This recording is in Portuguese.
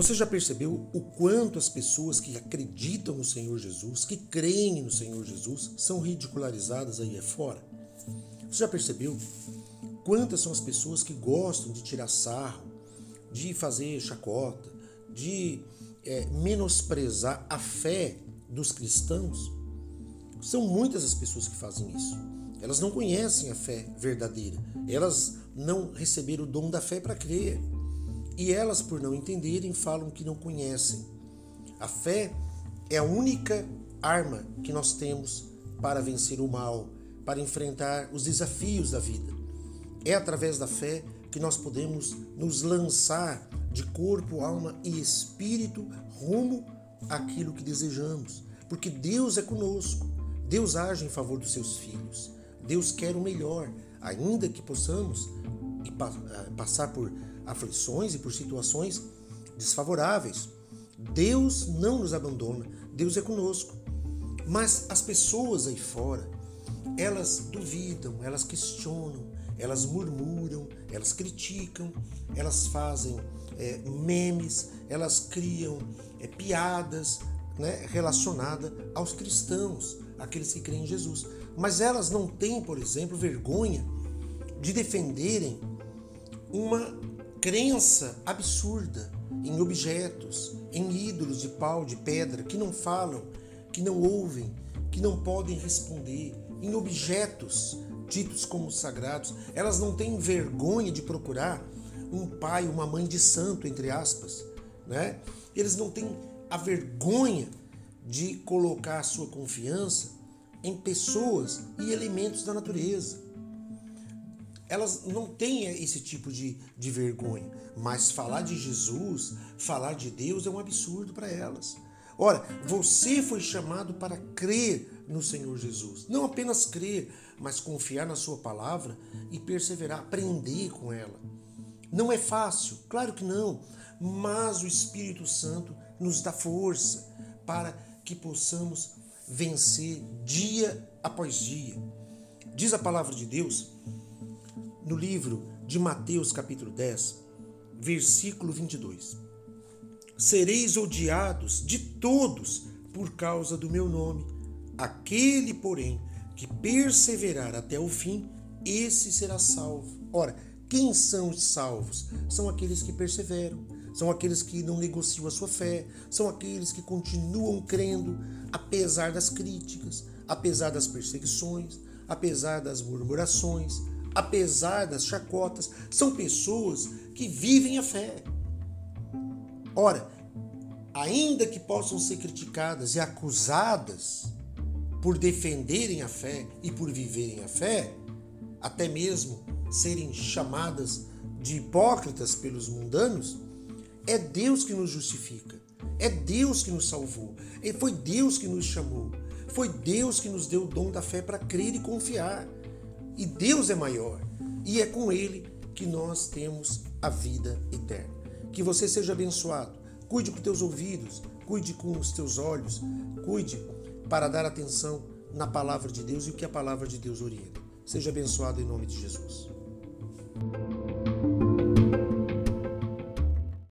Você já percebeu o quanto as pessoas que acreditam no Senhor Jesus, que creem no Senhor Jesus, são ridicularizadas aí fora? Você já percebeu quantas são as pessoas que gostam de tirar sarro, de fazer chacota, de é, menosprezar a fé dos cristãos? São muitas as pessoas que fazem isso. Elas não conhecem a fé verdadeira. Elas não receberam o dom da fé para crer. E elas, por não entenderem, falam que não conhecem. A fé é a única arma que nós temos para vencer o mal, para enfrentar os desafios da vida. É através da fé que nós podemos nos lançar de corpo, alma e espírito rumo àquilo que desejamos, porque Deus é conosco. Deus age em favor dos seus filhos. Deus quer o melhor, ainda que possamos eh, passar por aflições e por situações desfavoráveis. Deus não nos abandona, Deus é conosco. Mas as pessoas aí fora, elas duvidam, elas questionam, elas murmuram, elas criticam, elas fazem é, memes, elas criam é, piadas né, relacionadas aos cristãos, aqueles que creem em Jesus. Mas elas não têm, por exemplo, vergonha de defenderem uma crença absurda em objetos, em ídolos de pau, de pedra, que não falam, que não ouvem, que não podem responder, em objetos ditos como sagrados. Elas não têm vergonha de procurar um pai, uma mãe de santo, entre aspas. Né? Eles não têm a vergonha de colocar a sua confiança em pessoas e elementos da natureza elas não têm esse tipo de, de vergonha. Mas falar de Jesus, falar de Deus é um absurdo para elas. Ora, você foi chamado para crer no Senhor Jesus. Não apenas crer, mas confiar na Sua palavra e perseverar, aprender com ela. Não é fácil, claro que não, mas o Espírito Santo nos dá força para que possamos vencer dia após dia. Diz a palavra de Deus no livro de Mateus, capítulo 10, versículo 22. Sereis odiados de todos por causa do meu nome. Aquele, porém, que perseverar até o fim, esse será salvo. Ora, quem são os salvos? São aqueles que perseveram, são aqueles que não negociam a sua fé, são aqueles que continuam crendo, apesar das críticas, apesar das perseguições, apesar das murmurações, apesar das chacotas, são pessoas que vivem a fé. Ora, ainda que possam ser criticadas e acusadas por defenderem a fé e por viverem a fé, até mesmo serem chamadas de hipócritas pelos mundanos, é Deus que nos justifica, é Deus que nos salvou, foi Deus que nos chamou, foi Deus que nos deu o dom da fé para crer e confiar. E Deus é maior. E é com Ele que nós temos a vida eterna. Que você seja abençoado. Cuide com teus ouvidos, cuide com os teus olhos, cuide para dar atenção na palavra de Deus e o que a palavra de Deus orienta. Seja abençoado em nome de Jesus.